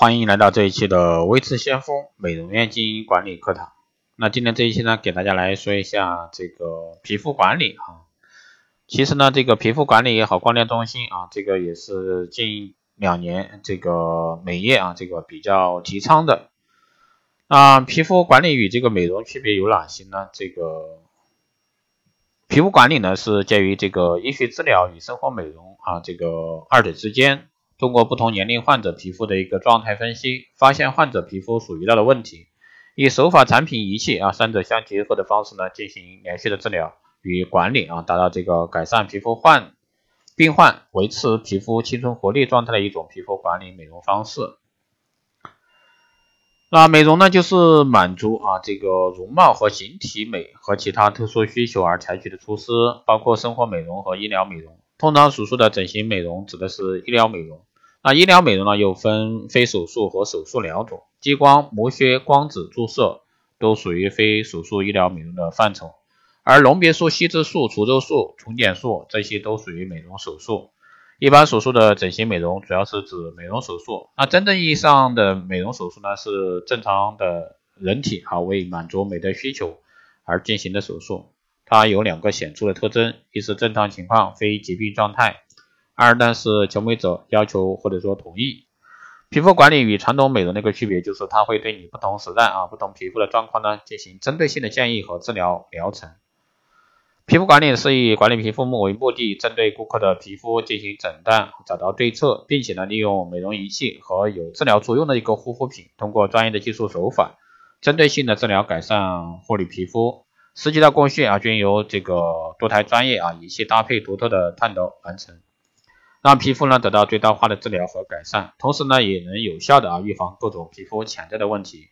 欢迎来到这一期的微智先锋美容院经营管理课堂。那今天这一期呢，给大家来说一下这个皮肤管理啊。其实呢，这个皮肤管理也好，光电中心啊，这个也是近两年这个美业啊，这个比较提倡的。那皮肤管理与这个美容区别有哪些呢？这个皮肤管理呢，是介于这个医学治疗与生活美容啊这个二者之间。通过不同年龄患者皮肤的一个状态分析，发现患者皮肤所遇到的问题，以手法、产品、仪器啊三者相结合的方式呢，进行连续的治疗与管理啊，达到这个改善皮肤患病患维持皮肤青春活力状态的一种皮肤管理美容方式。那美容呢，就是满足啊这个容貌和形体美和其他特殊需求而采取的措施，包括生活美容和医疗美容。通常所说的整形美容指的是医疗美容。那医疗美容呢，又分非手术和手术两种，激光、磨削、光子注射都属于非手术医疗美容的范畴，而隆鼻术、吸脂术、除皱术、重睑术这些都属于美容手术。一般手术的整形美容主要是指美容手术。那真正意义上的美容手术呢，是正常的人体啊为满足美的需求而进行的手术。它有两个显著的特征：一是正常情况，非疾病状态。二呢是求美者要求或者说同意。皮肤管理与传统美容的一个区别就是，它会对你不同时代啊、不同皮肤的状况呢进行针对性的建议和治疗疗程。皮肤管理是以管理皮肤为目的，针对顾客的皮肤进行诊断，找到对策，并且呢利用美容仪器和有治疗作用的一个护肤品，通过专业的技术手法，针对性的治疗改善护理皮肤。实际的工序啊均由这个多台专业啊仪器搭配独特的探头完成。让皮肤呢得到最大化的治疗和改善，同时呢也能有效的啊预防各种皮肤潜在的问题。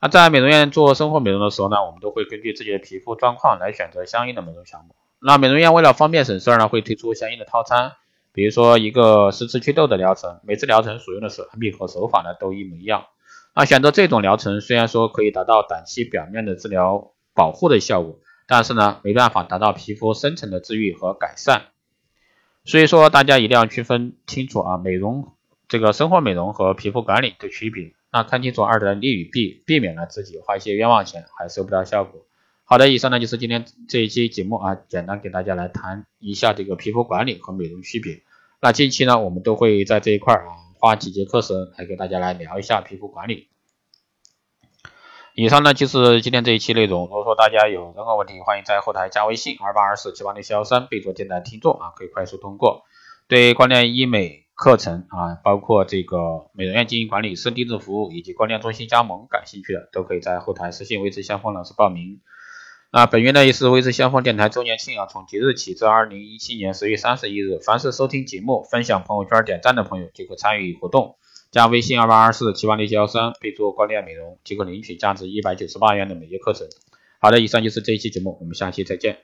那在美容院做生活美容的时候呢，我们都会根据自己的皮肤状况来选择相应的美容项目。那美容院为了方便省事儿呢，会推出相应的套餐，比如说一个十次祛痘的疗程，每次疗程所用的产品和手法呢都一模一样。那选择这种疗程，虽然说可以达到短期表面的治疗保护的效果，但是呢没办法达到皮肤深层的治愈和改善。所以说，大家一定要区分清楚啊，美容这个生活美容和皮肤管理的区别。那看清楚二者的利与弊，避免了自己花一些冤枉钱还收不到效果。好的，以上呢就是今天这一期节目啊，简单给大家来谈一下这个皮肤管理和美容区别。那近期呢，我们都会在这一块啊，花几节课时来给大家来聊一下皮肤管理。以上呢就是今天这一期内容。如果说大家有任何问题，欢迎在后台加微信二八二四七八六七幺三，备注电台听众啊，可以快速通过。对光电医美课程啊，包括这个美容院经营管理、私定制服务以及光电中心加盟感兴趣的，都可以在后台私信微智先锋老师报名。那本月呢也是微智先锋电台周年庆啊，从即日起至二零一七年十月三十一日，凡是收听节目、分享朋友圈、点赞的朋友，即可参与活动。加微信二八二四七八六七幺三，备注光电美容，即可领取价值一百九十八元的美业课程。好的，以上就是这一期节目，我们下期再见。